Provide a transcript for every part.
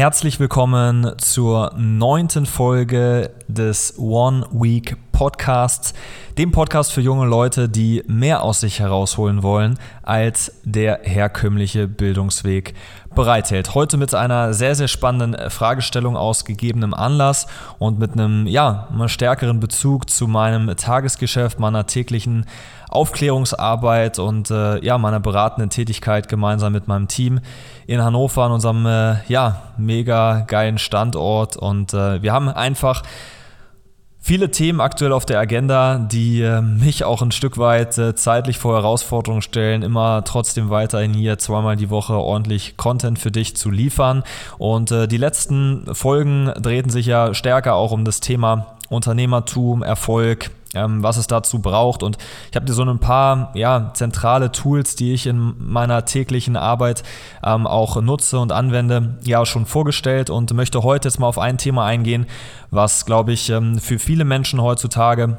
Herzlich willkommen zur neunten Folge des One Week Podcasts, dem Podcast für junge Leute, die mehr aus sich herausholen wollen, als der herkömmliche Bildungsweg bereithält. Heute mit einer sehr, sehr spannenden Fragestellung aus gegebenem Anlass und mit einem, ja, stärkeren Bezug zu meinem Tagesgeschäft, meiner täglichen Aufklärungsarbeit und äh, ja, meiner beratenden Tätigkeit gemeinsam mit meinem Team in Hannover an unserem äh, ja, mega geilen Standort. Und äh, wir haben einfach Viele Themen aktuell auf der Agenda, die äh, mich auch ein Stück weit äh, zeitlich vor Herausforderungen stellen, immer trotzdem weiterhin hier zweimal die Woche ordentlich Content für dich zu liefern. Und äh, die letzten Folgen drehten sich ja stärker auch um das Thema Unternehmertum, Erfolg, ähm, was es dazu braucht. Und ich habe dir so ein paar ja, zentrale Tools, die ich in meiner täglichen Arbeit ähm, auch nutze und anwende, ja schon vorgestellt und möchte heute jetzt mal auf ein Thema eingehen, was, glaube ich, ähm, für viele Menschen heutzutage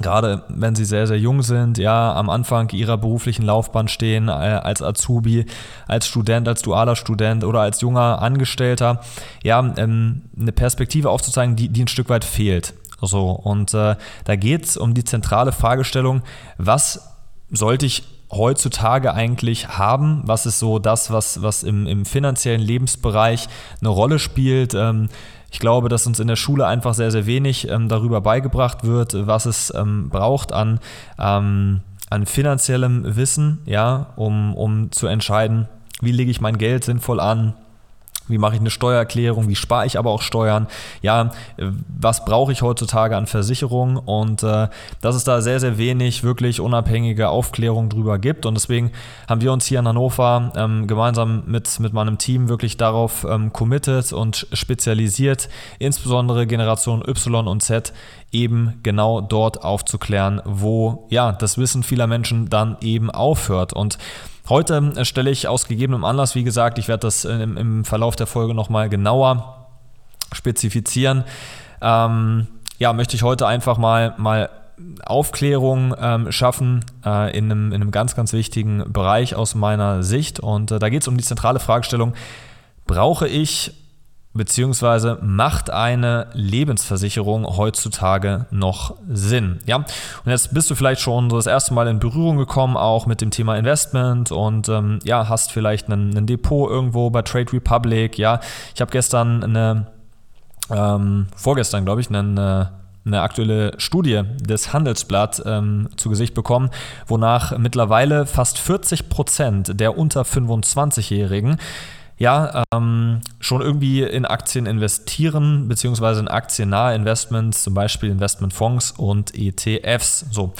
gerade wenn sie sehr, sehr jung sind, ja, am Anfang ihrer beruflichen Laufbahn stehen, äh, als Azubi, als Student, als dualer Student oder als junger Angestellter, ja, ähm, eine Perspektive aufzuzeigen, die, die ein Stück weit fehlt. So, und äh, da geht es um die zentrale Fragestellung, was sollte ich heutzutage eigentlich haben? Was ist so das, was, was im, im finanziellen Lebensbereich eine Rolle spielt? Ähm, ich glaube, dass uns in der Schule einfach sehr, sehr wenig ähm, darüber beigebracht wird, was es ähm, braucht an, ähm, an finanziellem Wissen, ja, um, um zu entscheiden, wie lege ich mein Geld sinnvoll an, wie mache ich eine Steuererklärung? Wie spare ich aber auch Steuern? Ja, was brauche ich heutzutage an Versicherungen? Und äh, dass es da sehr, sehr wenig wirklich unabhängige Aufklärung drüber gibt. Und deswegen haben wir uns hier in Hannover ähm, gemeinsam mit, mit meinem Team wirklich darauf ähm, committed und spezialisiert, insbesondere Generation Y und Z eben genau dort aufzuklären, wo ja das Wissen vieler Menschen dann eben aufhört. Und Heute äh, stelle ich aus gegebenem Anlass, wie gesagt, ich werde das im, im Verlauf der Folge nochmal genauer spezifizieren. Ähm, ja, möchte ich heute einfach mal, mal Aufklärung ähm, schaffen äh, in, einem, in einem ganz, ganz wichtigen Bereich aus meiner Sicht. Und äh, da geht es um die zentrale Fragestellung, brauche ich beziehungsweise macht eine Lebensversicherung heutzutage noch Sinn? Ja, und jetzt bist du vielleicht schon das erste Mal in Berührung gekommen, auch mit dem Thema Investment und ähm, ja, hast vielleicht ein Depot irgendwo bei Trade Republic. Ja, ich habe gestern eine, ähm, vorgestern glaube ich, eine eine aktuelle Studie des Handelsblatt ähm, zu Gesicht bekommen, wonach mittlerweile fast 40 Prozent der unter 25-Jährigen ja, ähm, schon irgendwie in Aktien investieren, beziehungsweise in aktiennahe Investments, zum Beispiel Investmentfonds und ETFs. So.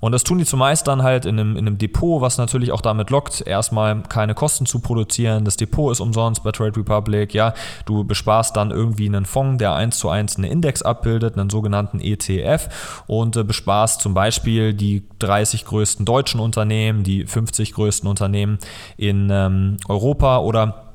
Und das tun die zumeist dann halt in einem, in einem Depot, was natürlich auch damit lockt, erstmal keine Kosten zu produzieren. Das Depot ist umsonst bei Trade Republic, ja. Du besparst dann irgendwie einen Fonds, der eins zu eins einen Index abbildet, einen sogenannten ETF und äh, besparst zum Beispiel die 30 größten deutschen Unternehmen, die 50 größten Unternehmen in ähm, Europa oder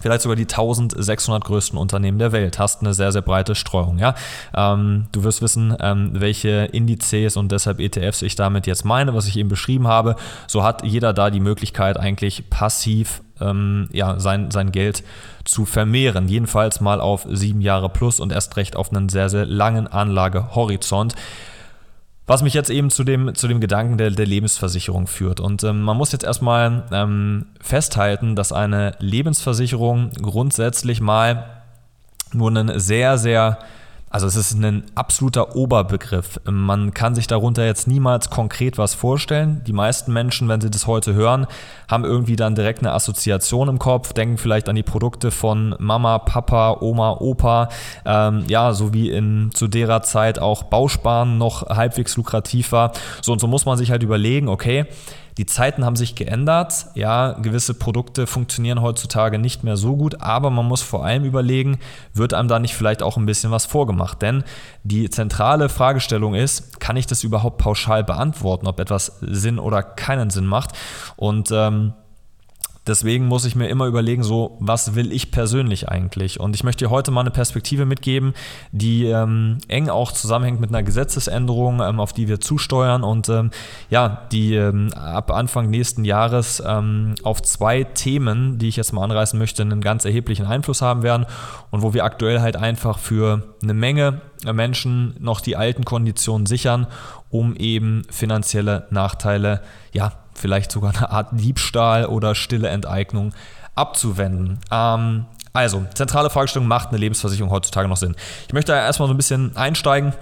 vielleicht sogar die 1600 größten Unternehmen der Welt. Hast eine sehr, sehr breite Streuung. Ja? Ähm, du wirst wissen, ähm, welche Indizes und deshalb ETFs ich damit jetzt meine, was ich eben beschrieben habe. So hat jeder da die Möglichkeit, eigentlich passiv ähm, ja, sein, sein Geld zu vermehren. Jedenfalls mal auf sieben Jahre plus und erst recht auf einen sehr, sehr langen Anlagehorizont. Was mich jetzt eben zu dem, zu dem Gedanken der, der Lebensversicherung führt. Und ähm, man muss jetzt erstmal ähm, festhalten, dass eine Lebensversicherung grundsätzlich mal nur einen sehr, sehr also es ist ein absoluter Oberbegriff. Man kann sich darunter jetzt niemals konkret was vorstellen. Die meisten Menschen, wenn sie das heute hören, haben irgendwie dann direkt eine Assoziation im Kopf, denken vielleicht an die Produkte von Mama, Papa, Oma, Opa. Ähm, ja, so wie in zu derer Zeit auch Bausparen noch halbwegs lukrativ war. So und so muss man sich halt überlegen, okay, die Zeiten haben sich geändert. Ja, gewisse Produkte funktionieren heutzutage nicht mehr so gut, aber man muss vor allem überlegen, wird einem da nicht vielleicht auch ein bisschen was vorgemacht? Denn die zentrale Fragestellung ist, kann ich das überhaupt pauschal beantworten, ob etwas Sinn oder keinen Sinn macht? Und ähm, Deswegen muss ich mir immer überlegen, so, was will ich persönlich eigentlich? Und ich möchte dir heute mal eine Perspektive mitgeben, die ähm, eng auch zusammenhängt mit einer Gesetzesänderung, ähm, auf die wir zusteuern und ähm, ja, die ähm, ab Anfang nächsten Jahres ähm, auf zwei Themen, die ich jetzt mal anreißen möchte, einen ganz erheblichen Einfluss haben werden und wo wir aktuell halt einfach für eine Menge Menschen noch die alten Konditionen sichern, um eben finanzielle Nachteile ja vielleicht sogar eine Art Diebstahl oder stille Enteignung abzuwenden. Ähm, also, zentrale Fragestellung, macht eine Lebensversicherung heutzutage noch Sinn? Ich möchte erstmal so ein bisschen einsteigen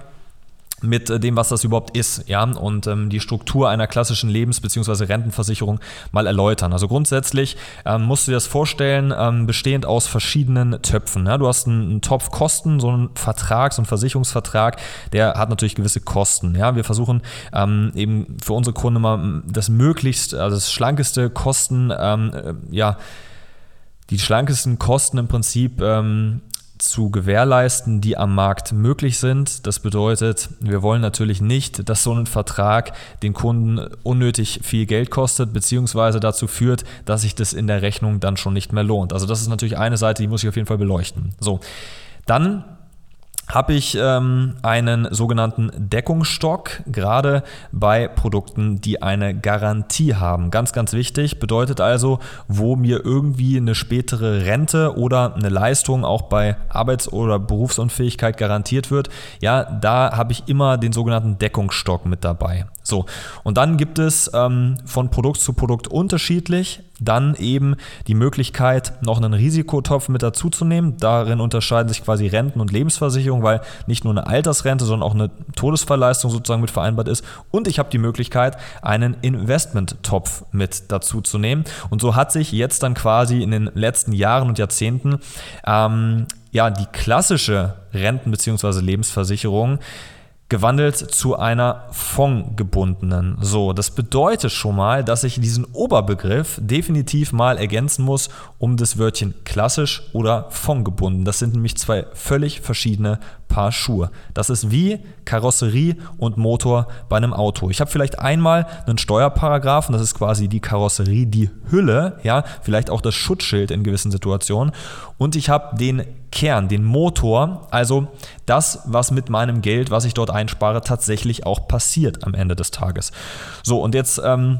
mit äh, dem, was das überhaupt ist, ja, und ähm, die Struktur einer klassischen Lebens- bzw. Rentenversicherung mal erläutern. Also grundsätzlich ähm, musst du dir das vorstellen, ähm, bestehend aus verschiedenen Töpfen. Ja? Du hast einen, einen, Topf Kosten, so einen Vertrag, so einen Versicherungsvertrag, der hat natürlich gewisse Kosten. Ja? Wir versuchen ähm, eben für unsere Kunden mal das möglichst, also das schlankeste Kosten, ähm, äh, ja, die schlankesten Kosten im Prinzip ähm, zu gewährleisten, die am Markt möglich sind. Das bedeutet, wir wollen natürlich nicht, dass so ein Vertrag den Kunden unnötig viel Geld kostet, beziehungsweise dazu führt, dass sich das in der Rechnung dann schon nicht mehr lohnt. Also das ist natürlich eine Seite, die muss ich auf jeden Fall beleuchten. So, dann habe ich ähm, einen sogenannten Deckungsstock, gerade bei Produkten, die eine Garantie haben. Ganz, ganz wichtig, bedeutet also, wo mir irgendwie eine spätere Rente oder eine Leistung auch bei Arbeits- oder Berufsunfähigkeit garantiert wird. Ja, da habe ich immer den sogenannten Deckungsstock mit dabei. So, und dann gibt es ähm, von Produkt zu Produkt unterschiedlich dann eben die Möglichkeit, noch einen Risikotopf mit dazuzunehmen. Darin unterscheiden sich quasi Renten und Lebensversicherung, weil nicht nur eine Altersrente, sondern auch eine Todesfallleistung sozusagen mit vereinbart ist. Und ich habe die Möglichkeit, einen Investmenttopf mit dazuzunehmen. Und so hat sich jetzt dann quasi in den letzten Jahren und Jahrzehnten ähm, ja die klassische Renten- bzw. Lebensversicherung gewandelt zu einer fondgebundenen. So, das bedeutet schon mal, dass ich diesen Oberbegriff definitiv mal ergänzen muss um das Wörtchen klassisch oder fondgebunden. Das sind nämlich zwei völlig verschiedene Paar Schuhe. Das ist wie Karosserie und Motor bei einem Auto. Ich habe vielleicht einmal einen Steuerparagraphen, das ist quasi die Karosserie, die Hülle, ja, vielleicht auch das Schutzschild in gewissen Situationen. Und ich habe den Kern, den Motor, also das, was mit meinem Geld, was ich dort einspare, tatsächlich auch passiert am Ende des Tages. So, und jetzt ähm,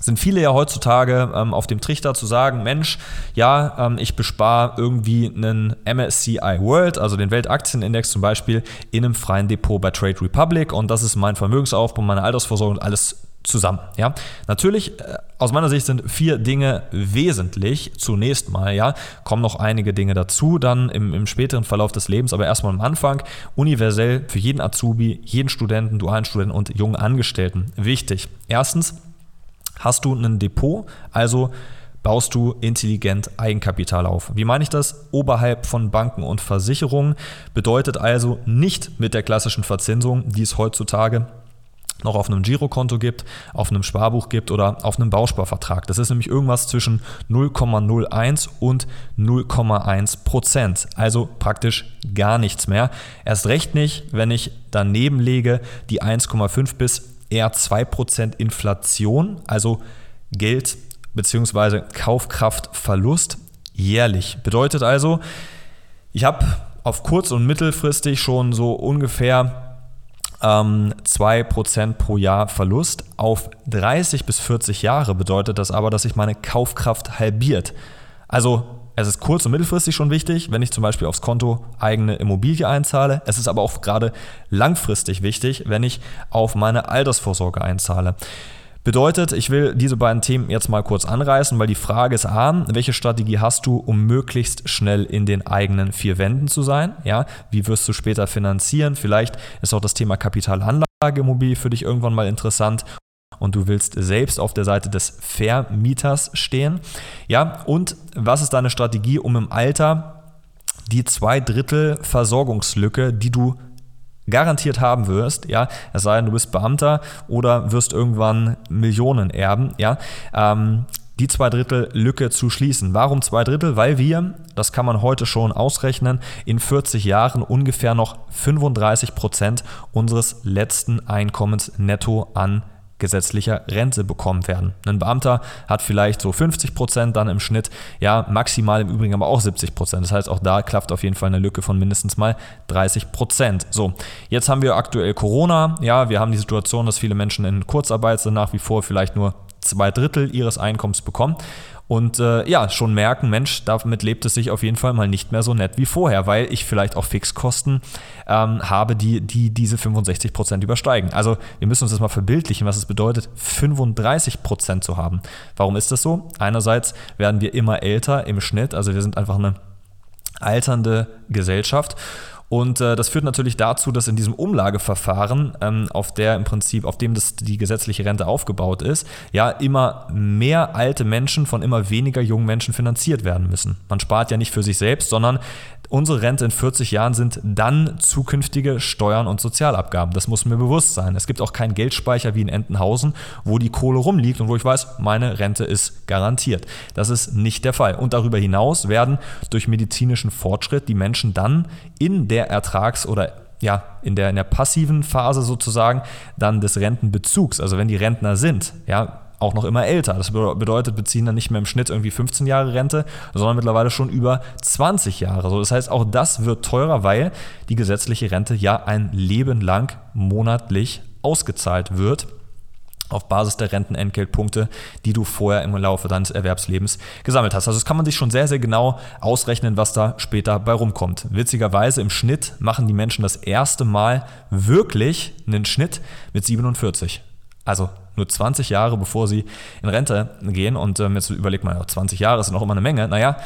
sind viele ja heutzutage ähm, auf dem Trichter zu sagen, Mensch, ja, ähm, ich bespare irgendwie einen MSCI World, also den Weltaktienindex zum Beispiel, in einem freien Depot bei Trade Republic und das ist mein Vermögensaufbau, meine Altersvorsorge und alles zusammen. Ja, natürlich äh, aus meiner Sicht sind vier Dinge wesentlich. Zunächst mal, ja, kommen noch einige Dinge dazu, dann im, im späteren Verlauf des Lebens, aber erstmal am Anfang universell für jeden Azubi, jeden Studenten, dualen Studenten und jungen Angestellten wichtig. Erstens hast du ein Depot, also baust du intelligent Eigenkapital auf. Wie meine ich das? Oberhalb von Banken und Versicherungen bedeutet also nicht mit der klassischen Verzinsung, die es heutzutage noch auf einem Girokonto gibt, auf einem Sparbuch gibt oder auf einem Bausparvertrag. Das ist nämlich irgendwas zwischen 0,01 und 0,1 Prozent. Also praktisch gar nichts mehr. Erst recht nicht, wenn ich daneben lege die 1,5 bis eher 2% Inflation, also Geld bzw. Kaufkraftverlust jährlich. Bedeutet also, ich habe auf kurz- und mittelfristig schon so ungefähr ähm, 2% pro Jahr Verlust. Auf 30 bis 40 Jahre bedeutet das aber, dass sich meine Kaufkraft halbiert. Also es ist kurz- und mittelfristig schon wichtig, wenn ich zum Beispiel aufs Konto eigene Immobilie einzahle. Es ist aber auch gerade langfristig wichtig, wenn ich auf meine Altersvorsorge einzahle. Bedeutet, ich will diese beiden Themen jetzt mal kurz anreißen, weil die Frage ist A, welche Strategie hast du, um möglichst schnell in den eigenen vier Wänden zu sein? Ja, wie wirst du später finanzieren? Vielleicht ist auch das Thema Kapitalanlageimmobilie für dich irgendwann mal interessant und du willst selbst auf der Seite des Vermieters stehen. Ja, und was ist deine Strategie, um im Alter die zwei Drittel Versorgungslücke, die du garantiert haben wirst, ja, es sei denn, du bist Beamter oder wirst irgendwann Millionen erben, ja, ähm, die zwei Drittel Lücke zu schließen. Warum zwei Drittel? Weil wir, das kann man heute schon ausrechnen, in 40 Jahren ungefähr noch 35 Prozent unseres letzten Einkommens netto an gesetzlicher Rente bekommen werden. Ein Beamter hat vielleicht so 50 Prozent dann im Schnitt, ja, maximal im Übrigen aber auch 70 Prozent. Das heißt, auch da klafft auf jeden Fall eine Lücke von mindestens mal 30 Prozent. So, jetzt haben wir aktuell Corona. Ja, wir haben die Situation, dass viele Menschen in Kurzarbeit sind, nach wie vor vielleicht nur zwei Drittel ihres Einkommens bekommen und äh, ja, schon merken, Mensch, damit lebt es sich auf jeden Fall mal nicht mehr so nett wie vorher, weil ich vielleicht auch Fixkosten ähm, habe, die, die diese 65 Prozent übersteigen. Also wir müssen uns das mal verbildlichen, was es bedeutet, 35 Prozent zu haben. Warum ist das so? Einerseits werden wir immer älter im Schnitt, also wir sind einfach eine alternde Gesellschaft und äh, das führt natürlich dazu, dass in diesem Umlageverfahren, ähm, auf der im Prinzip, auf dem das, die gesetzliche Rente aufgebaut ist, ja immer mehr alte Menschen von immer weniger jungen Menschen finanziert werden müssen. Man spart ja nicht für sich selbst, sondern Unsere Rente in 40 Jahren sind dann zukünftige Steuern und Sozialabgaben. Das muss mir bewusst sein. Es gibt auch keinen Geldspeicher wie in Entenhausen, wo die Kohle rumliegt und wo ich weiß, meine Rente ist garantiert. Das ist nicht der Fall. Und darüber hinaus werden durch medizinischen Fortschritt die Menschen dann in der Ertrags- oder ja, in der, in der passiven Phase sozusagen dann des Rentenbezugs, also wenn die Rentner sind, ja, auch noch immer älter. Das bedeutet, beziehen dann nicht mehr im Schnitt irgendwie 15 Jahre Rente, sondern mittlerweile schon über 20 Jahre. das heißt, auch das wird teurer, weil die gesetzliche Rente ja ein Leben lang monatlich ausgezahlt wird auf Basis der Rentenentgeltpunkte, die du vorher im Laufe deines Erwerbslebens gesammelt hast. Also das kann man sich schon sehr, sehr genau ausrechnen, was da später bei rumkommt. Witzigerweise im Schnitt machen die Menschen das erste Mal wirklich einen Schnitt mit 47. Also nur 20 Jahre, bevor sie in Rente gehen. Und ähm, jetzt überlegt man, 20 Jahre ist noch immer eine Menge. Naja,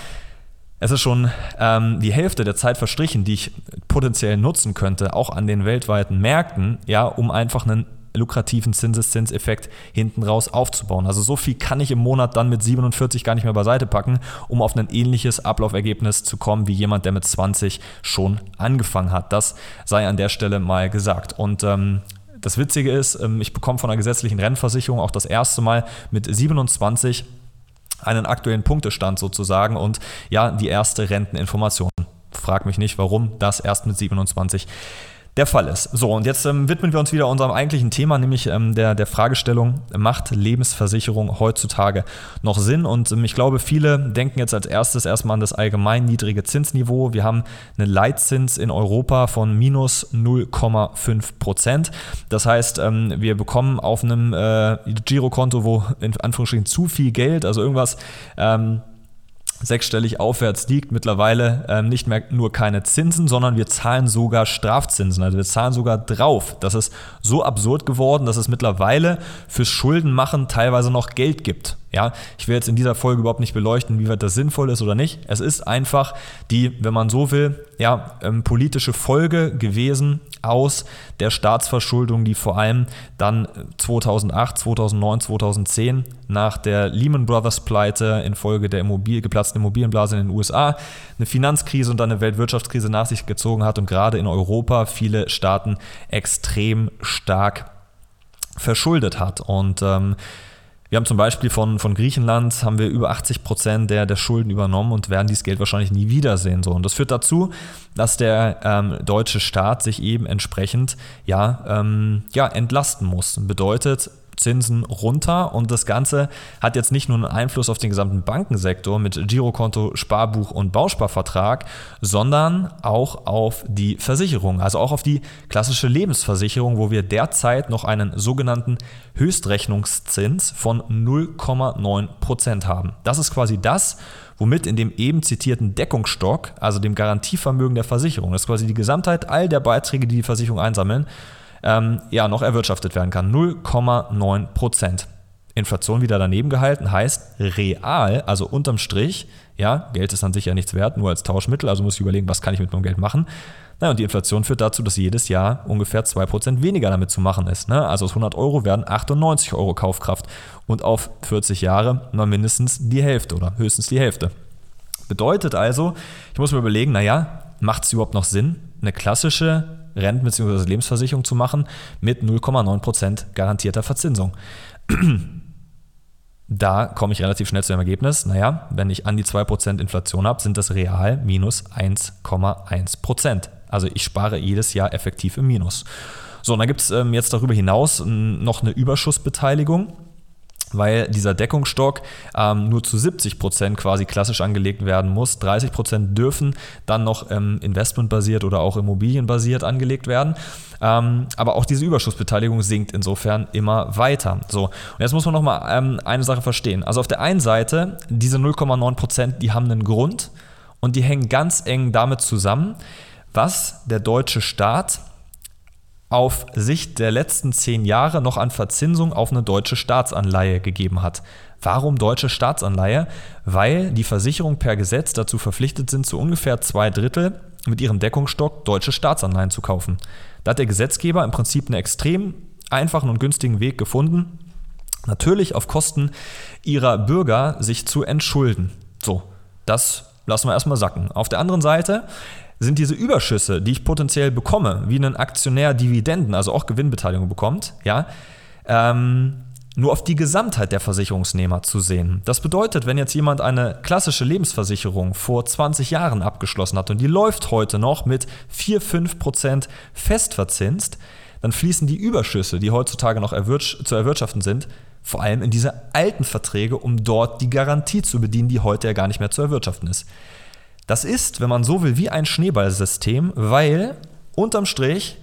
es ist schon ähm, die Hälfte der Zeit verstrichen, die ich potenziell nutzen könnte, auch an den weltweiten Märkten, ja, um einfach einen lukrativen Zinseszinseffekt hinten raus aufzubauen. Also so viel kann ich im Monat dann mit 47 gar nicht mehr beiseite packen, um auf ein ähnliches Ablaufergebnis zu kommen wie jemand, der mit 20 schon angefangen hat. Das sei an der Stelle mal gesagt. Und ähm, das Witzige ist, ähm, ich bekomme von der gesetzlichen Rennversicherung auch das erste Mal mit 27 einen aktuellen Punktestand sozusagen und ja, die erste Renteninformation. Frag mich nicht, warum das erst mit 27 der Fall ist. So, und jetzt ähm, widmen wir uns wieder unserem eigentlichen Thema, nämlich ähm, der, der Fragestellung, macht Lebensversicherung heutzutage noch Sinn? Und ähm, ich glaube, viele denken jetzt als erstes erstmal an das allgemein niedrige Zinsniveau. Wir haben einen Leitzins in Europa von minus 0,5 Prozent. Das heißt, ähm, wir bekommen auf einem äh, Girokonto, wo in Anführungsstrichen zu viel Geld, also irgendwas, ähm, sechsstellig aufwärts liegt, mittlerweile ähm, nicht mehr nur keine Zinsen, sondern wir zahlen sogar Strafzinsen. Also wir zahlen sogar drauf. Das ist so absurd geworden, dass es mittlerweile fürs Schuldenmachen teilweise noch Geld gibt. Ja, ich will jetzt in dieser Folge überhaupt nicht beleuchten, wie weit das sinnvoll ist oder nicht. Es ist einfach die, wenn man so will, ja, ähm, politische Folge gewesen aus der Staatsverschuldung, die vor allem dann 2008, 2009, 2010 nach der Lehman Brothers Pleite infolge der Immobil geplatzten Immobilienblase in den USA eine Finanzkrise und dann eine Weltwirtschaftskrise nach sich gezogen hat und gerade in Europa viele Staaten extrem stark verschuldet hat. Und ähm, wir haben zum Beispiel von, von Griechenland haben wir über 80 Prozent der, der Schulden übernommen und werden dieses Geld wahrscheinlich nie wiedersehen. So. Und das führt dazu, dass der ähm, deutsche Staat sich eben entsprechend ja, ähm, ja, entlasten muss. Bedeutet, Zinsen runter und das Ganze hat jetzt nicht nur einen Einfluss auf den gesamten Bankensektor mit Girokonto, Sparbuch und Bausparvertrag, sondern auch auf die Versicherung, also auch auf die klassische Lebensversicherung, wo wir derzeit noch einen sogenannten Höchstrechnungszins von 0,9% haben. Das ist quasi das, womit in dem eben zitierten Deckungsstock, also dem Garantievermögen der Versicherung, das ist quasi die Gesamtheit all der Beiträge, die die Versicherung einsammeln, ähm, ja, noch erwirtschaftet werden kann. 0,9 Prozent. Inflation wieder daneben gehalten, heißt real, also unterm Strich, ja, Geld ist an sich ja nichts wert, nur als Tauschmittel, also muss ich überlegen, was kann ich mit meinem Geld machen. Na, und die Inflation führt dazu, dass jedes Jahr ungefähr 2% weniger damit zu machen ist. Ne? Also aus 100 Euro werden 98 Euro Kaufkraft und auf 40 Jahre mal mindestens die Hälfte oder höchstens die Hälfte. Bedeutet also, ich muss mir überlegen, naja, macht es überhaupt noch Sinn, eine klassische Renten- bzw. Lebensversicherung zu machen mit 0,9% garantierter Verzinsung. Da komme ich relativ schnell zu dem Ergebnis, naja, wenn ich an die 2% Inflation habe, sind das real minus 1,1%. Also ich spare jedes Jahr effektiv im Minus. So, und dann gibt es ähm, jetzt darüber hinaus noch eine Überschussbeteiligung weil dieser Deckungsstock ähm, nur zu 70 Prozent quasi klassisch angelegt werden muss. 30 Prozent dürfen dann noch ähm, investmentbasiert oder auch immobilienbasiert angelegt werden. Ähm, aber auch diese Überschussbeteiligung sinkt insofern immer weiter. So, und jetzt muss man nochmal ähm, eine Sache verstehen. Also auf der einen Seite, diese 0,9 Prozent, die haben einen Grund und die hängen ganz eng damit zusammen, was der deutsche Staat auf Sicht der letzten zehn Jahre noch an Verzinsung auf eine deutsche Staatsanleihe gegeben hat. Warum deutsche Staatsanleihe? Weil die Versicherungen per Gesetz dazu verpflichtet sind, zu ungefähr zwei Drittel mit ihrem Deckungsstock deutsche Staatsanleihen zu kaufen. Da hat der Gesetzgeber im Prinzip einen extrem einfachen und günstigen Weg gefunden, natürlich auf Kosten ihrer Bürger sich zu entschulden. So, das lassen wir erstmal sacken. Auf der anderen Seite sind diese Überschüsse, die ich potenziell bekomme, wie ein Aktionär Dividenden, also auch Gewinnbeteiligung bekommt, ja, ähm, nur auf die Gesamtheit der Versicherungsnehmer zu sehen. Das bedeutet, wenn jetzt jemand eine klassische Lebensversicherung vor 20 Jahren abgeschlossen hat und die läuft heute noch mit 4-5% festverzinst, dann fließen die Überschüsse, die heutzutage noch zu erwirtschaften sind, vor allem in diese alten Verträge, um dort die Garantie zu bedienen, die heute ja gar nicht mehr zu erwirtschaften ist. Das ist, wenn man so will, wie ein Schneeballsystem, weil unterm Strich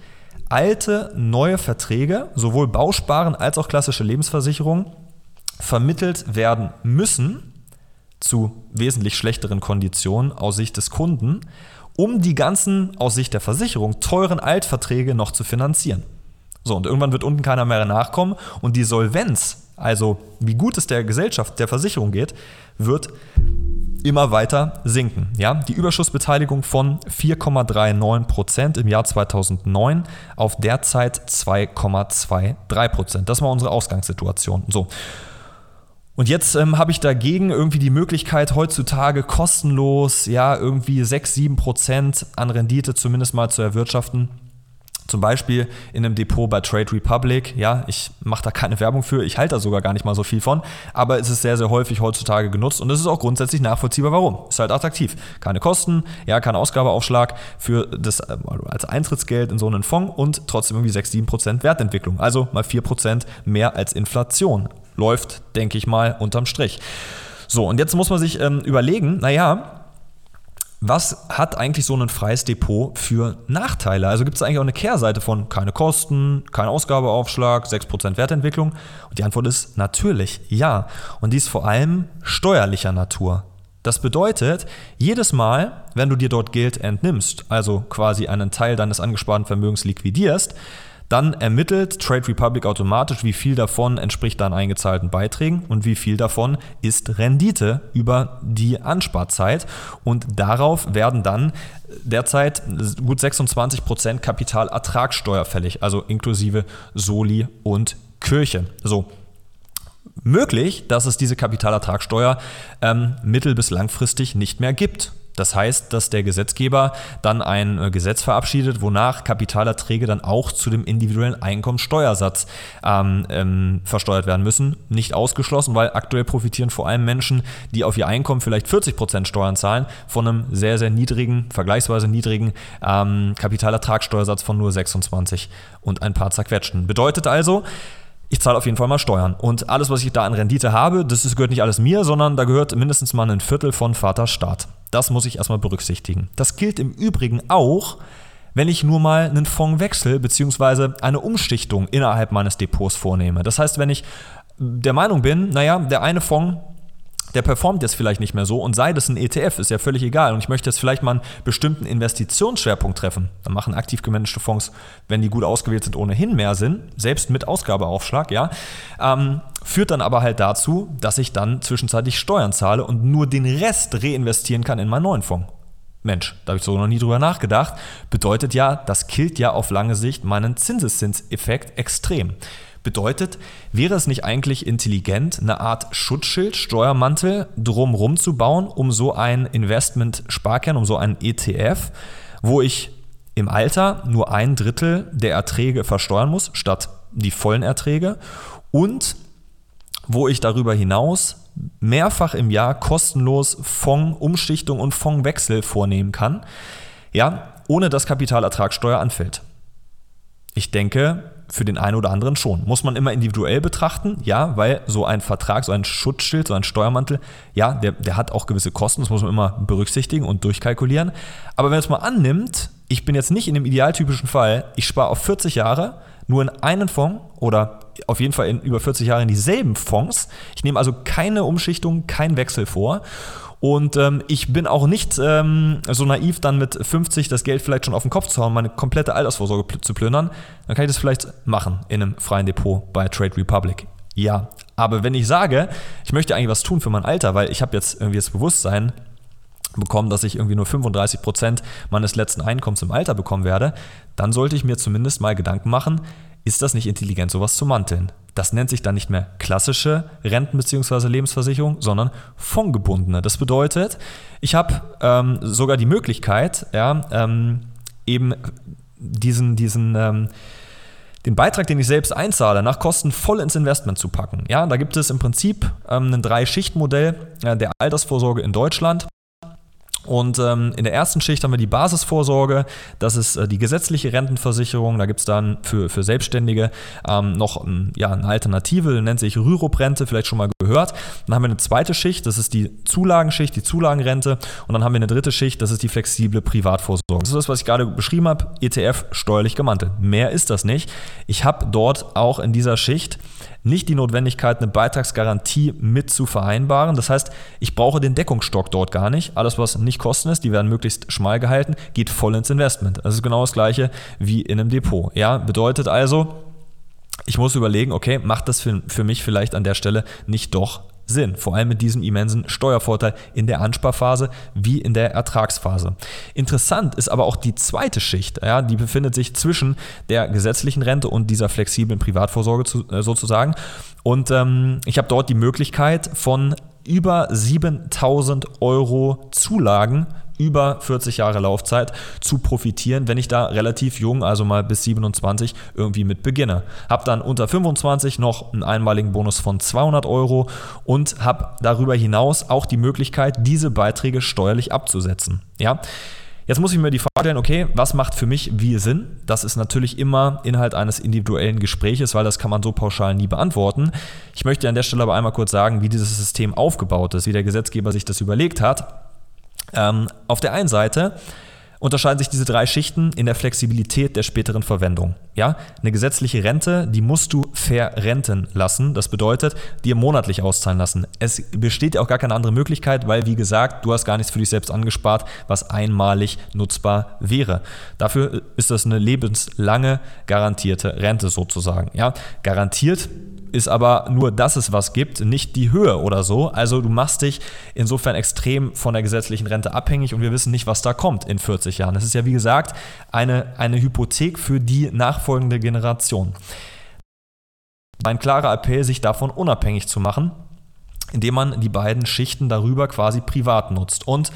alte, neue Verträge, sowohl Bausparen als auch klassische Lebensversicherungen, vermittelt werden müssen zu wesentlich schlechteren Konditionen aus Sicht des Kunden, um die ganzen aus Sicht der Versicherung teuren Altverträge noch zu finanzieren. So, und irgendwann wird unten keiner mehr nachkommen und die Solvenz, also wie gut es der Gesellschaft, der Versicherung geht, wird immer weiter sinken. Ja? Die Überschussbeteiligung von 4,39 Prozent im Jahr 2009 auf derzeit 2,23 Prozent. Das war unsere Ausgangssituation. So. Und jetzt ähm, habe ich dagegen irgendwie die Möglichkeit, heutzutage kostenlos, ja, irgendwie 6, 7 Prozent an Rendite zumindest mal zu erwirtschaften. Zum Beispiel in einem Depot bei Trade Republic. Ja, ich mache da keine Werbung für, ich halte da sogar gar nicht mal so viel von, aber es ist sehr, sehr häufig heutzutage genutzt und es ist auch grundsätzlich nachvollziehbar, warum. Ist halt attraktiv. Keine Kosten, ja, kein Ausgabeaufschlag für das äh, als Eintrittsgeld in so einen Fonds und trotzdem irgendwie 6, 7 Prozent Wertentwicklung. Also mal 4 Prozent mehr als Inflation. Läuft, denke ich mal, unterm Strich. So, und jetzt muss man sich ähm, überlegen, naja, was hat eigentlich so ein freies Depot für Nachteile? Also gibt es eigentlich auch eine Kehrseite von keine Kosten, kein Ausgabeaufschlag, 6% Wertentwicklung? Und die Antwort ist natürlich ja. Und dies vor allem steuerlicher Natur. Das bedeutet, jedes Mal, wenn du dir dort Geld entnimmst, also quasi einen Teil deines angesparten Vermögens liquidierst, dann ermittelt Trade Republic automatisch, wie viel davon entspricht dann eingezahlten Beiträgen und wie viel davon ist Rendite über die Ansparzeit. Und darauf werden dann derzeit gut 26% Kapitalertragssteuer fällig, also inklusive Soli und Kirche. So, möglich, dass es diese Kapitalertragssteuer ähm, mittel- bis langfristig nicht mehr gibt. Das heißt, dass der Gesetzgeber dann ein äh, Gesetz verabschiedet, wonach Kapitalerträge dann auch zu dem individuellen Einkommensteuersatz ähm, ähm, versteuert werden müssen. Nicht ausgeschlossen, weil aktuell profitieren vor allem Menschen, die auf ihr Einkommen vielleicht 40% Steuern zahlen, von einem sehr, sehr niedrigen, vergleichsweise niedrigen ähm, Kapitalertragssteuersatz von nur 26 und ein paar zerquetschten. Bedeutet also, ich zahle auf jeden Fall mal Steuern. Und alles, was ich da an Rendite habe, das gehört nicht alles mir, sondern da gehört mindestens mal ein Viertel von Vater Staat. Das muss ich erstmal berücksichtigen. Das gilt im Übrigen auch, wenn ich nur mal einen Fonds wechsle bzw. eine Umschichtung innerhalb meines Depots vornehme. Das heißt, wenn ich der Meinung bin, naja, der eine Fonds der performt jetzt vielleicht nicht mehr so und sei das ein ETF, ist ja völlig egal. Und ich möchte jetzt vielleicht mal einen bestimmten Investitionsschwerpunkt treffen. Dann machen aktiv gemanagte Fonds, wenn die gut ausgewählt sind, ohnehin mehr Sinn, selbst mit Ausgabeaufschlag, ja. Ähm, führt dann aber halt dazu, dass ich dann zwischenzeitlich Steuern zahle und nur den Rest reinvestieren kann in meinen neuen Fonds. Mensch, da habe ich so noch nie drüber nachgedacht. Bedeutet ja, das killt ja auf lange Sicht meinen Zinseszinseffekt extrem. Bedeutet, wäre es nicht eigentlich intelligent, eine Art Schutzschild, Steuermantel drumherum zu bauen, um so ein Investment-Sparkern, um so einen ETF, wo ich im Alter nur ein Drittel der Erträge versteuern muss, statt die vollen Erträge und wo ich darüber hinaus mehrfach im Jahr kostenlos Fondsumschichtung und Fondswechsel vornehmen kann, ja, ohne dass Kapitalertragssteuer anfällt. Ich denke, für den einen oder anderen schon. Muss man immer individuell betrachten, ja, weil so ein Vertrag, so ein Schutzschild, so ein Steuermantel, ja, der, der hat auch gewisse Kosten, das muss man immer berücksichtigen und durchkalkulieren. Aber wenn man es mal annimmt, ich bin jetzt nicht in dem idealtypischen Fall, ich spare auf 40 Jahre nur in einen Fonds oder auf jeden Fall in über 40 Jahre in dieselben Fonds. Ich nehme also keine Umschichtung, keinen Wechsel vor und ähm, ich bin auch nicht ähm, so naiv, dann mit 50 das Geld vielleicht schon auf den Kopf zu hauen, meine komplette Altersvorsorge pl zu plündern. Dann kann ich das vielleicht machen in einem freien Depot bei Trade Republic. Ja, aber wenn ich sage, ich möchte eigentlich was tun für mein Alter, weil ich habe jetzt irgendwie das Bewusstsein, bekommen, dass ich irgendwie nur 35 Prozent meines letzten Einkommens im Alter bekommen werde, dann sollte ich mir zumindest mal Gedanken machen, ist das nicht intelligent, sowas zu manteln? Das nennt sich dann nicht mehr klassische Renten- bzw. Lebensversicherung, sondern fondgebundene. Das bedeutet, ich habe ähm, sogar die Möglichkeit, ja, ähm, eben diesen, diesen ähm, den Beitrag, den ich selbst einzahle, nach Kosten voll ins Investment zu packen. Ja, da gibt es im Prinzip ähm, ein Drei-Schicht-Modell äh, der Altersvorsorge in Deutschland. Und ähm, in der ersten Schicht haben wir die Basisvorsorge, das ist äh, die gesetzliche Rentenversicherung. Da gibt es dann für, für Selbstständige ähm, noch ähm, ja, eine Alternative, nennt sich Rürup-Rente, vielleicht schon mal gehört. Dann haben wir eine zweite Schicht, das ist die Zulagenschicht, die Zulagenrente. Und dann haben wir eine dritte Schicht, das ist die flexible Privatvorsorge. Das ist das, was ich gerade beschrieben habe, ETF steuerlich gemantelt. Mehr ist das nicht. Ich habe dort auch in dieser Schicht nicht die Notwendigkeit, eine Beitragsgarantie mit zu vereinbaren. Das heißt, ich brauche den Deckungsstock dort gar nicht. Alles, was nicht Kosten ist, die werden möglichst schmal gehalten, geht voll ins Investment. Das ist genau das gleiche wie in einem Depot. Ja, bedeutet also, ich muss überlegen, okay, macht das für, für mich vielleicht an der Stelle nicht doch Sinn, vor allem mit diesem immensen Steuervorteil in der Ansparphase wie in der Ertragsphase. Interessant ist aber auch die zweite Schicht, ja, die befindet sich zwischen der gesetzlichen Rente und dieser flexiblen Privatvorsorge zu, äh, sozusagen. Und ähm, ich habe dort die Möglichkeit von über 7000 Euro Zulagen über 40 Jahre Laufzeit zu profitieren, wenn ich da relativ jung, also mal bis 27 irgendwie mit beginne. Habe dann unter 25 noch einen einmaligen Bonus von 200 Euro und habe darüber hinaus auch die Möglichkeit, diese Beiträge steuerlich abzusetzen. Ja. Jetzt muss ich mir die Frage stellen, okay, was macht für mich wie Sinn? Das ist natürlich immer Inhalt eines individuellen Gespräches, weil das kann man so pauschal nie beantworten. Ich möchte an der Stelle aber einmal kurz sagen, wie dieses System aufgebaut ist, wie der Gesetzgeber sich das überlegt hat. Ähm, auf der einen Seite unterscheiden sich diese drei Schichten in der Flexibilität der späteren Verwendung. Ja, eine gesetzliche Rente, die musst du verrenten lassen. Das bedeutet, dir monatlich auszahlen lassen. Es besteht ja auch gar keine andere Möglichkeit, weil, wie gesagt, du hast gar nichts für dich selbst angespart, was einmalig nutzbar wäre. Dafür ist das eine lebenslange garantierte Rente sozusagen. Ja, garantiert ist aber nur, dass es was gibt, nicht die Höhe oder so. Also du machst dich insofern extrem von der gesetzlichen Rente abhängig und wir wissen nicht, was da kommt in 40 Jahren. Das ist ja, wie gesagt, eine, eine Hypothek für die nachfolgende Generation. Ein klarer Appell, sich davon unabhängig zu machen, indem man die beiden Schichten darüber quasi privat nutzt. Und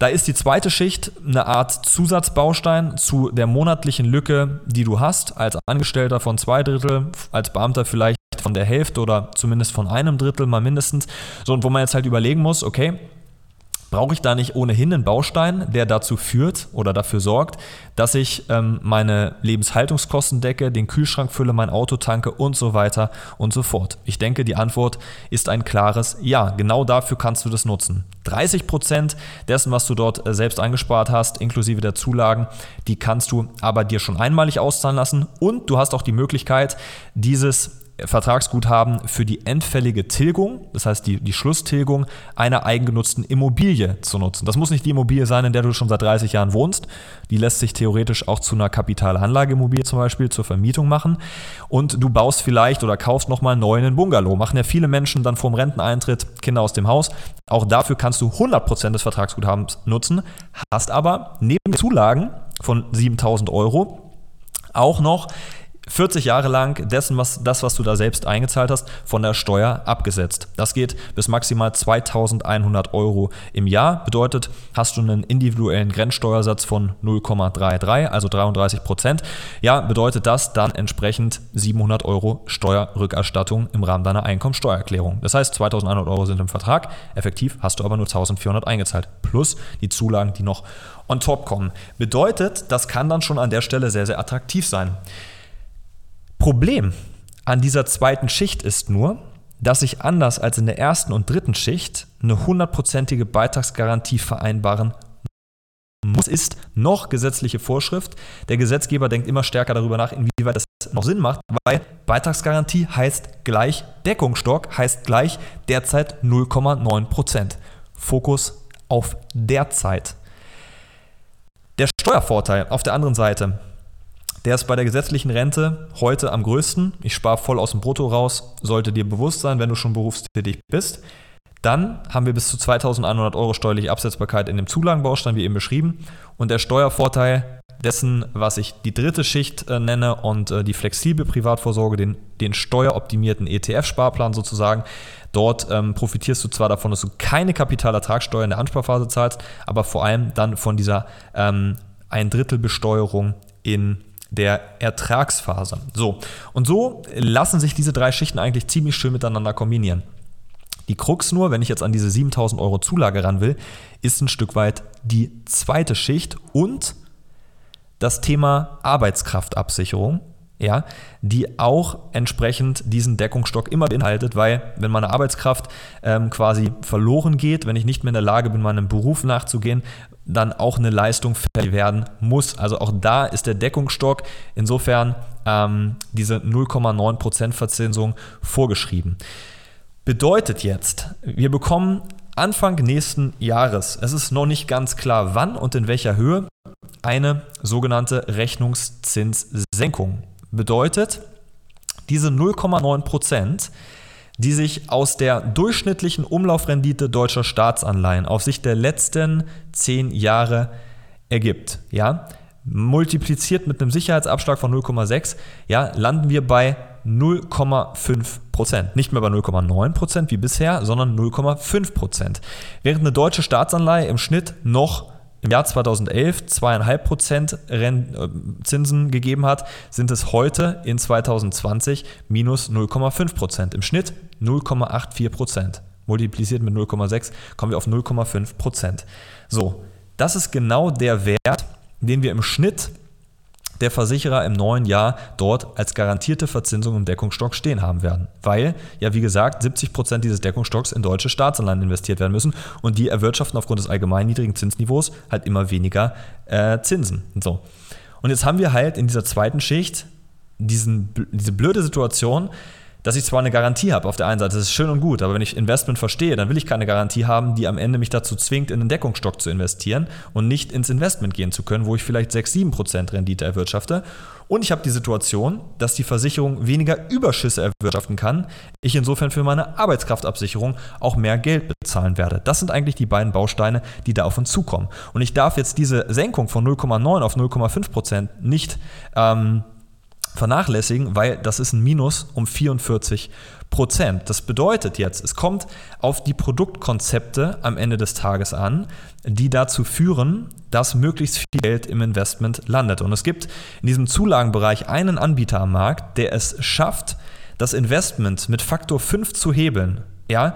da ist die zweite Schicht eine Art Zusatzbaustein zu der monatlichen Lücke, die du hast, als Angestellter von zwei Drittel, als Beamter vielleicht von der Hälfte oder zumindest von einem Drittel mal mindestens. So, und wo man jetzt halt überlegen muss, okay, Brauche ich da nicht ohnehin einen Baustein, der dazu führt oder dafür sorgt, dass ich ähm, meine Lebenshaltungskosten decke, den Kühlschrank fülle, mein Auto tanke und so weiter und so fort? Ich denke, die Antwort ist ein klares Ja. Genau dafür kannst du das nutzen. 30 Prozent dessen, was du dort äh, selbst eingespart hast, inklusive der Zulagen, die kannst du aber dir schon einmalig auszahlen lassen und du hast auch die Möglichkeit, dieses Vertragsguthaben für die endfällige Tilgung, das heißt die, die Schlusstilgung einer eigengenutzten Immobilie zu nutzen. Das muss nicht die Immobilie sein, in der du schon seit 30 Jahren wohnst. Die lässt sich theoretisch auch zu einer Kapitalanlageimmobilie zum Beispiel zur Vermietung machen. Und du baust vielleicht oder kaufst nochmal einen Bungalow. Machen ja viele Menschen dann vorm Renteneintritt Kinder aus dem Haus. Auch dafür kannst du 100% des Vertragsguthabens nutzen, hast aber neben Zulagen von 7000 Euro auch noch 40 Jahre lang dessen, was das, was du da selbst eingezahlt hast, von der Steuer abgesetzt. Das geht bis maximal 2100 Euro im Jahr. Bedeutet, hast du einen individuellen Grenzsteuersatz von 0,33, also 33 Prozent, ja, bedeutet das dann entsprechend 700 Euro Steuerrückerstattung im Rahmen deiner Einkommensteuererklärung. Das heißt, 2100 Euro sind im Vertrag, effektiv hast du aber nur 1400 eingezahlt, plus die Zulagen, die noch on top kommen. Bedeutet, das kann dann schon an der Stelle sehr, sehr attraktiv sein. Problem an dieser zweiten Schicht ist nur, dass ich anders als in der ersten und dritten Schicht eine hundertprozentige Beitragsgarantie vereinbaren muss. Ist noch gesetzliche Vorschrift. Der Gesetzgeber denkt immer stärker darüber nach, inwieweit das noch Sinn macht, weil Beitragsgarantie heißt gleich Deckungsstock, heißt gleich derzeit 0,9% Fokus auf derzeit. Der Steuervorteil auf der anderen Seite der ist bei der gesetzlichen Rente heute am größten. Ich spare voll aus dem Brutto raus. Sollte dir bewusst sein, wenn du schon berufstätig bist. Dann haben wir bis zu 2100 Euro steuerliche Absetzbarkeit in dem Zulagenbaustein, wie eben beschrieben. Und der Steuervorteil dessen, was ich die dritte Schicht äh, nenne und äh, die flexible Privatvorsorge, den, den steueroptimierten ETF-Sparplan sozusagen. Dort ähm, profitierst du zwar davon, dass du keine Kapitalertragssteuer in der Ansparphase zahlst, aber vor allem dann von dieser ähm, ein Drittel Besteuerung in der Ertragsphase. So, und so lassen sich diese drei Schichten eigentlich ziemlich schön miteinander kombinieren. Die Krux nur, wenn ich jetzt an diese 7000 Euro Zulage ran will, ist ein Stück weit die zweite Schicht und das Thema Arbeitskraftabsicherung, ja, die auch entsprechend diesen Deckungsstock immer beinhaltet, weil wenn meine Arbeitskraft ähm, quasi verloren geht, wenn ich nicht mehr in der Lage bin, meinem Beruf nachzugehen, dann auch eine Leistung fällig werden muss. Also auch da ist der Deckungsstock insofern ähm, diese 0,9% Verzinsung vorgeschrieben. Bedeutet jetzt, wir bekommen Anfang nächsten Jahres, es ist noch nicht ganz klar wann und in welcher Höhe, eine sogenannte Rechnungszinssenkung. Bedeutet, diese 0,9 die sich aus der durchschnittlichen Umlaufrendite deutscher Staatsanleihen auf Sicht der letzten zehn Jahre ergibt, ja, multipliziert mit einem Sicherheitsabschlag von 0,6, ja, landen wir bei 0,5 Prozent. Nicht mehr bei 0,9 Prozent wie bisher, sondern 0,5 Prozent. Während eine deutsche Staatsanleihe im Schnitt noch im Jahr 2011 zweieinhalb Prozent äh, Zinsen gegeben hat, sind es heute in 2020 minus 0,5 Prozent. Im Schnitt 0,84 Prozent. Multipliziert mit 0,6 kommen wir auf 0,5 Prozent. So, das ist genau der Wert, den wir im Schnitt der Versicherer im neuen Jahr dort als garantierte Verzinsung im Deckungsstock stehen haben werden. Weil, ja wie gesagt, 70 Prozent dieses Deckungsstocks in deutsche Staatsanleihen investiert werden müssen und die erwirtschaften aufgrund des allgemein niedrigen Zinsniveaus halt immer weniger äh, Zinsen. So. Und jetzt haben wir halt in dieser zweiten Schicht diesen, diese blöde Situation, dass ich zwar eine Garantie habe auf der einen Seite, das ist schön und gut, aber wenn ich Investment verstehe, dann will ich keine Garantie haben, die am Ende mich dazu zwingt, in den Deckungsstock zu investieren und nicht ins Investment gehen zu können, wo ich vielleicht 6, 7 Prozent Rendite erwirtschafte. Und ich habe die Situation, dass die Versicherung weniger Überschüsse erwirtschaften kann, ich insofern für meine Arbeitskraftabsicherung auch mehr Geld bezahlen werde. Das sind eigentlich die beiden Bausteine, die da auf uns zukommen. Und ich darf jetzt diese Senkung von 0,9 auf 0,5 Prozent nicht ähm, vernachlässigen, weil das ist ein Minus um 44 Prozent. Das bedeutet jetzt, es kommt auf die Produktkonzepte am Ende des Tages an, die dazu führen, dass möglichst viel Geld im Investment landet. Und es gibt in diesem Zulagenbereich einen Anbieter am Markt, der es schafft, das Investment mit Faktor 5 zu hebeln. Ja,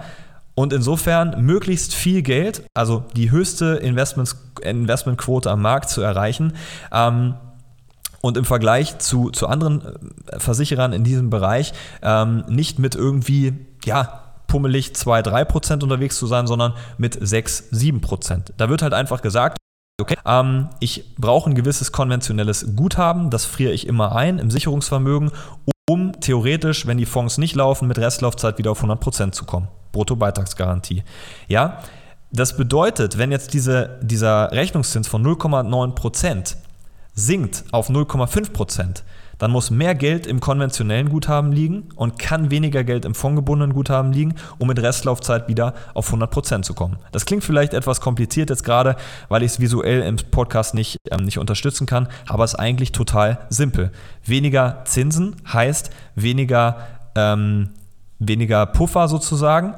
und insofern möglichst viel Geld, also die höchste Investmentquote am Markt zu erreichen. Ähm, und im Vergleich zu, zu anderen äh, Versicherern in diesem Bereich ähm, nicht mit irgendwie, ja, pummelig 2, 3 Prozent unterwegs zu sein, sondern mit 6, 7 Prozent. Da wird halt einfach gesagt, okay, ähm, ich brauche ein gewisses konventionelles Guthaben, das friere ich immer ein im Sicherungsvermögen, um theoretisch, wenn die Fonds nicht laufen, mit Restlaufzeit wieder auf 100 Prozent zu kommen. Bruttobeitragsgarantie. Ja, das bedeutet, wenn jetzt diese, dieser Rechnungszins von 0,9 Prozent sinkt auf 0,5 Prozent, dann muss mehr Geld im konventionellen Guthaben liegen und kann weniger Geld im fondgebundenen Guthaben liegen, um mit Restlaufzeit wieder auf 100% zu kommen. Das klingt vielleicht etwas kompliziert jetzt gerade, weil ich es visuell im Podcast nicht, ähm, nicht unterstützen kann, aber es ist eigentlich total simpel. Weniger Zinsen heißt weniger, ähm, weniger Puffer sozusagen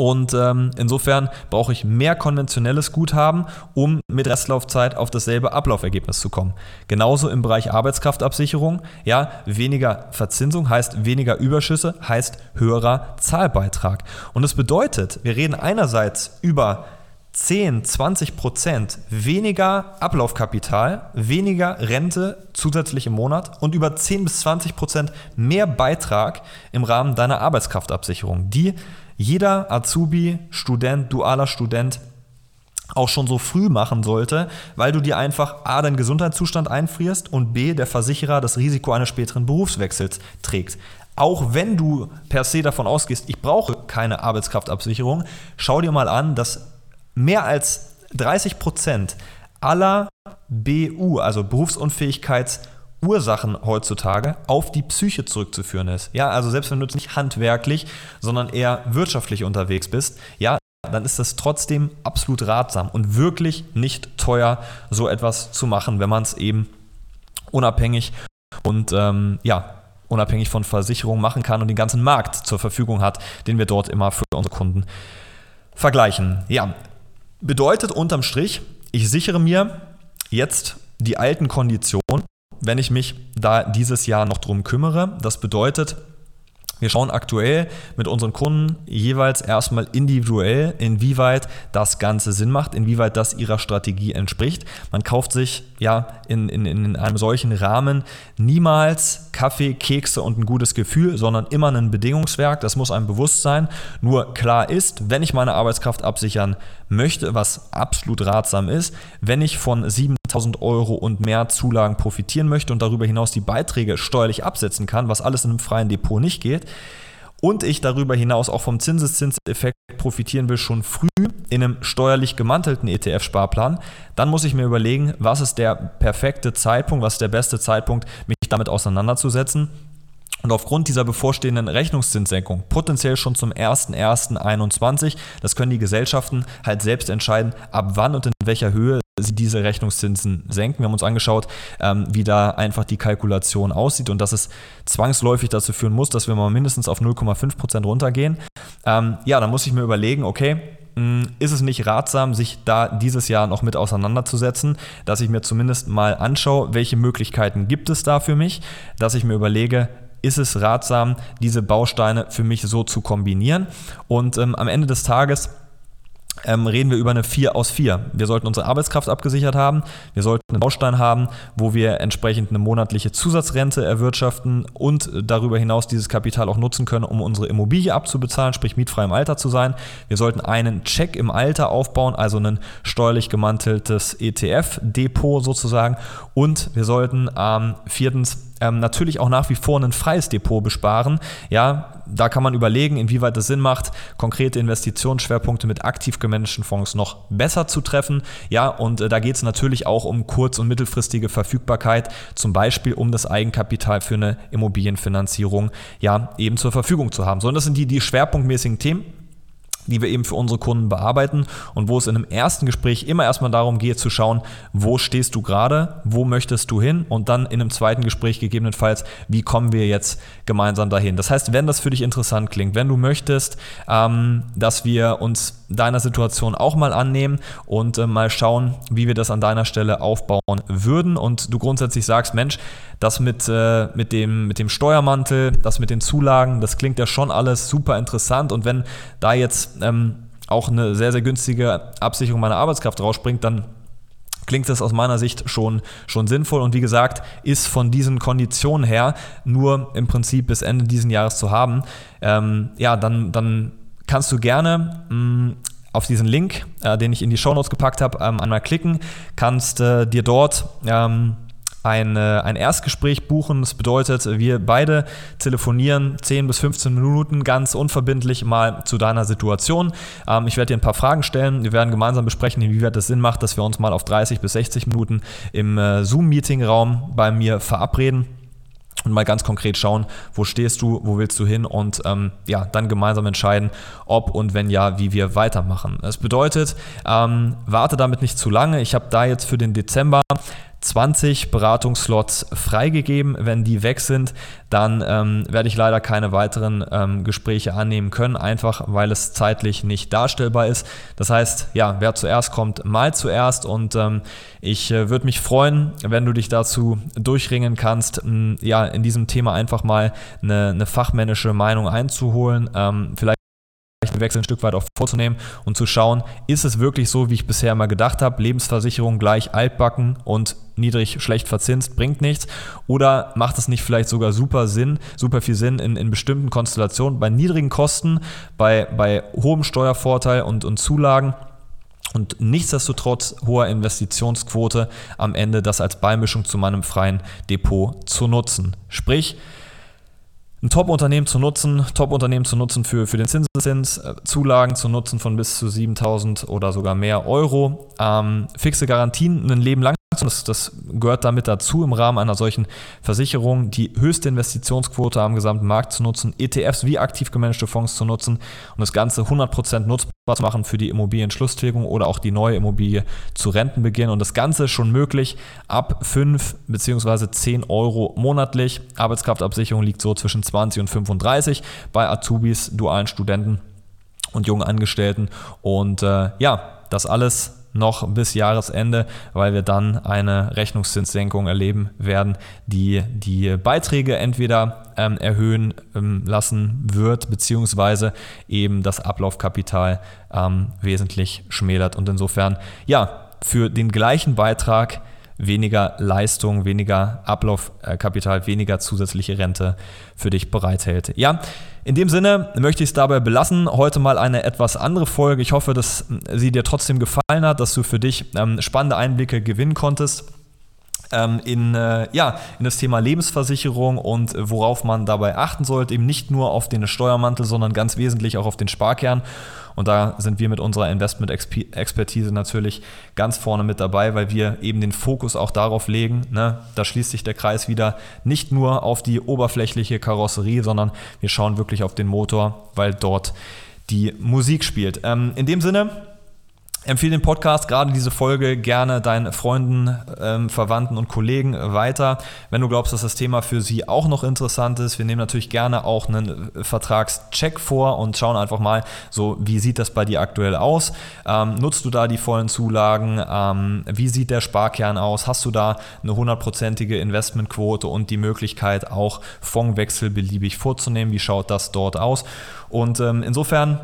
und ähm, insofern brauche ich mehr konventionelles Guthaben, um mit Restlaufzeit auf dasselbe Ablaufergebnis zu kommen. Genauso im Bereich Arbeitskraftabsicherung. Ja, weniger Verzinsung heißt weniger Überschüsse, heißt höherer Zahlbeitrag. Und das bedeutet, wir reden einerseits über 10, 20 Prozent weniger Ablaufkapital, weniger Rente zusätzlich im Monat und über 10 bis 20 Prozent mehr Beitrag im Rahmen deiner Arbeitskraftabsicherung, die jeder Azubi, Student, dualer Student auch schon so früh machen sollte, weil du dir einfach A, deinen Gesundheitszustand einfrierst und B, der Versicherer das Risiko eines späteren Berufswechsels trägt. Auch wenn du per se davon ausgehst, ich brauche keine Arbeitskraftabsicherung, schau dir mal an, dass mehr als 30 Prozent aller BU, also Berufsunfähigkeits- Ursachen heutzutage auf die Psyche zurückzuführen ist. Ja, also selbst wenn du nicht handwerklich, sondern eher wirtschaftlich unterwegs bist, ja, dann ist das trotzdem absolut ratsam und wirklich nicht teuer, so etwas zu machen, wenn man es eben unabhängig und ähm, ja, unabhängig von Versicherungen machen kann und den ganzen Markt zur Verfügung hat, den wir dort immer für unsere Kunden vergleichen. Ja, bedeutet unterm Strich, ich sichere mir jetzt die alten Konditionen wenn ich mich da dieses Jahr noch drum kümmere. Das bedeutet, wir schauen aktuell mit unseren Kunden jeweils erstmal individuell, inwieweit das Ganze Sinn macht, inwieweit das ihrer Strategie entspricht. Man kauft sich ja in, in, in einem solchen Rahmen niemals Kaffee, Kekse und ein gutes Gefühl, sondern immer ein Bedingungswerk. Das muss einem bewusst sein. Nur klar ist, wenn ich meine Arbeitskraft absichern möchte, was absolut ratsam ist, wenn ich von 7000 Euro und mehr Zulagen profitieren möchte und darüber hinaus die Beiträge steuerlich absetzen kann, was alles in einem freien Depot nicht geht, und ich darüber hinaus auch vom Zinseszinseffekt profitieren will, schon früh in einem steuerlich gemantelten ETF-Sparplan, dann muss ich mir überlegen, was ist der perfekte Zeitpunkt, was ist der beste Zeitpunkt, mich damit auseinanderzusetzen. Und aufgrund dieser bevorstehenden Rechnungszinssenkung, potenziell schon zum 01.01.21, das können die Gesellschaften halt selbst entscheiden, ab wann und in welcher Höhe sie diese Rechnungszinsen senken. Wir haben uns angeschaut, ähm, wie da einfach die Kalkulation aussieht und dass es zwangsläufig dazu führen muss, dass wir mal mindestens auf 0,5 Prozent runtergehen. Ähm, ja, dann muss ich mir überlegen, okay, hm, ist es nicht ratsam, sich da dieses Jahr noch mit auseinanderzusetzen, dass ich mir zumindest mal anschaue, welche Möglichkeiten gibt es da für mich, dass ich mir überlege, ist es ratsam, diese Bausteine für mich so zu kombinieren. Und ähm, am Ende des Tages ähm, reden wir über eine 4 aus 4. Wir sollten unsere Arbeitskraft abgesichert haben, wir sollten einen Baustein haben, wo wir entsprechend eine monatliche Zusatzrente erwirtschaften und darüber hinaus dieses Kapital auch nutzen können, um unsere Immobilie abzubezahlen, sprich mietfrei im Alter zu sein. Wir sollten einen Check im Alter aufbauen, also ein steuerlich gemanteltes ETF-Depot sozusagen und wir sollten ähm, viertens ähm, natürlich auch nach wie vor ein freies Depot besparen. Ja, da kann man überlegen, inwieweit es Sinn macht, konkrete Investitionsschwerpunkte mit aktiv gemanagten Fonds noch besser zu treffen. Ja, und äh, da geht es natürlich auch um kurz- und mittelfristige Verfügbarkeit, zum Beispiel um das Eigenkapital für eine Immobilienfinanzierung ja eben zur Verfügung zu haben. So, und das sind die, die schwerpunktmäßigen Themen die wir eben für unsere Kunden bearbeiten und wo es in einem ersten Gespräch immer erstmal darum geht zu schauen, wo stehst du gerade, wo möchtest du hin und dann in einem zweiten Gespräch gegebenenfalls, wie kommen wir jetzt gemeinsam dahin. Das heißt, wenn das für dich interessant klingt, wenn du möchtest, ähm, dass wir uns deiner Situation auch mal annehmen und äh, mal schauen, wie wir das an deiner Stelle aufbauen würden und du grundsätzlich sagst, Mensch, das mit, äh, mit, dem, mit dem Steuermantel, das mit den Zulagen, das klingt ja schon alles super interessant. Und wenn da jetzt ähm, auch eine sehr, sehr günstige Absicherung meiner Arbeitskraft rausspringt, dann klingt das aus meiner Sicht schon, schon sinnvoll und wie gesagt, ist von diesen Konditionen her nur im Prinzip bis Ende dieses Jahres zu haben. Ähm, ja, dann, dann kannst du gerne mh, mm, auf diesen Link, äh, den ich in die Show Notes gepackt habe, ähm, einmal klicken, kannst äh, dir dort ähm, ein, äh, ein Erstgespräch buchen. Das bedeutet, wir beide telefonieren 10 bis 15 Minuten ganz unverbindlich mal zu deiner Situation. Ähm, ich werde dir ein paar Fragen stellen. Wir werden gemeinsam besprechen, inwieweit es Sinn macht, dass wir uns mal auf 30 bis 60 Minuten im äh, Zoom-Meeting-Raum bei mir verabreden und mal ganz konkret schauen, wo stehst du, wo willst du hin und ähm, ja, dann gemeinsam entscheiden, ob und wenn ja, wie wir weitermachen. Das bedeutet, ähm, warte damit nicht zu lange. Ich habe da jetzt für den Dezember 20 Beratungsslots freigegeben. Wenn die weg sind, dann ähm, werde ich leider keine weiteren ähm, Gespräche annehmen können, einfach weil es zeitlich nicht darstellbar ist. Das heißt, ja, wer zuerst kommt, mal zuerst. Und ähm, ich äh, würde mich freuen, wenn du dich dazu durchringen kannst, mh, ja, in diesem Thema einfach mal eine, eine fachmännische Meinung einzuholen. Ähm, vielleicht Wechsel ein Stück weit auch vorzunehmen und zu schauen, ist es wirklich so, wie ich bisher immer gedacht habe, Lebensversicherung gleich altbacken und niedrig schlecht verzinst bringt nichts oder macht es nicht vielleicht sogar super Sinn, super viel Sinn in, in bestimmten Konstellationen bei niedrigen Kosten, bei, bei hohem Steuervorteil und, und Zulagen und nichtsdestotrotz hoher Investitionsquote am Ende das als Beimischung zu meinem freien Depot zu nutzen. Sprich, ein Top-Unternehmen zu nutzen, Top-Unternehmen zu nutzen für, für den Zinseszins, äh, Zulagen zu nutzen von bis zu 7000 oder sogar mehr Euro, ähm, fixe Garantien ein Leben lang das, das, gehört damit dazu, im Rahmen einer solchen Versicherung die höchste Investitionsquote am gesamten Markt zu nutzen, ETFs wie aktiv gemanagte Fonds zu nutzen und das Ganze 100% nutzbar zu machen für die Immobilienschlusstilgung oder auch die neue Immobilie zu Rentenbeginn. Und das Ganze schon möglich ab 5 bzw. 10 Euro monatlich. Arbeitskraftabsicherung liegt so zwischen 20 und 35 bei Azubis, dualen Studenten und jungen Angestellten. Und äh, ja, das alles noch bis Jahresende, weil wir dann eine Rechnungszinssenkung erleben werden, die die Beiträge entweder ähm, erhöhen ähm, lassen wird, beziehungsweise eben das Ablaufkapital ähm, wesentlich schmälert. Und insofern, ja, für den gleichen Beitrag weniger Leistung, weniger Ablaufkapital, weniger zusätzliche Rente für dich bereithält. Ja, in dem Sinne möchte ich es dabei belassen. Heute mal eine etwas andere Folge. Ich hoffe, dass sie dir trotzdem gefallen hat, dass du für dich ähm, spannende Einblicke gewinnen konntest in, äh, ja, in das Thema Lebensversicherung und worauf man dabei achten sollte. Eben nicht nur auf den Steuermantel, sondern ganz wesentlich auch auf den Sparkern. Und da sind wir mit unserer Investment-Expertise natürlich ganz vorne mit dabei, weil wir eben den Fokus auch darauf legen. Ne? Da schließt sich der Kreis wieder nicht nur auf die oberflächliche Karosserie, sondern wir schauen wirklich auf den Motor, weil dort die Musik spielt. Ähm, in dem Sinne, Empfehle den Podcast, gerade diese Folge, gerne deinen Freunden, ähm, Verwandten und Kollegen weiter. Wenn du glaubst, dass das Thema für sie auch noch interessant ist, wir nehmen natürlich gerne auch einen Vertragscheck vor und schauen einfach mal, so wie sieht das bei dir aktuell aus? Ähm, nutzt du da die vollen Zulagen? Ähm, wie sieht der Sparkern aus? Hast du da eine hundertprozentige Investmentquote und die Möglichkeit auch Fondswechsel beliebig vorzunehmen? Wie schaut das dort aus? Und ähm, insofern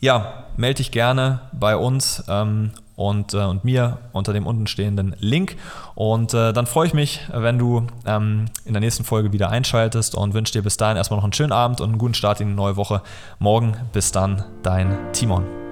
ja, melde dich gerne bei uns ähm, und, äh, und mir unter dem untenstehenden Link. Und äh, dann freue ich mich, wenn du ähm, in der nächsten Folge wieder einschaltest und wünsche dir bis dahin erstmal noch einen schönen Abend und einen guten Start in die neue Woche. Morgen bis dann, dein Timon.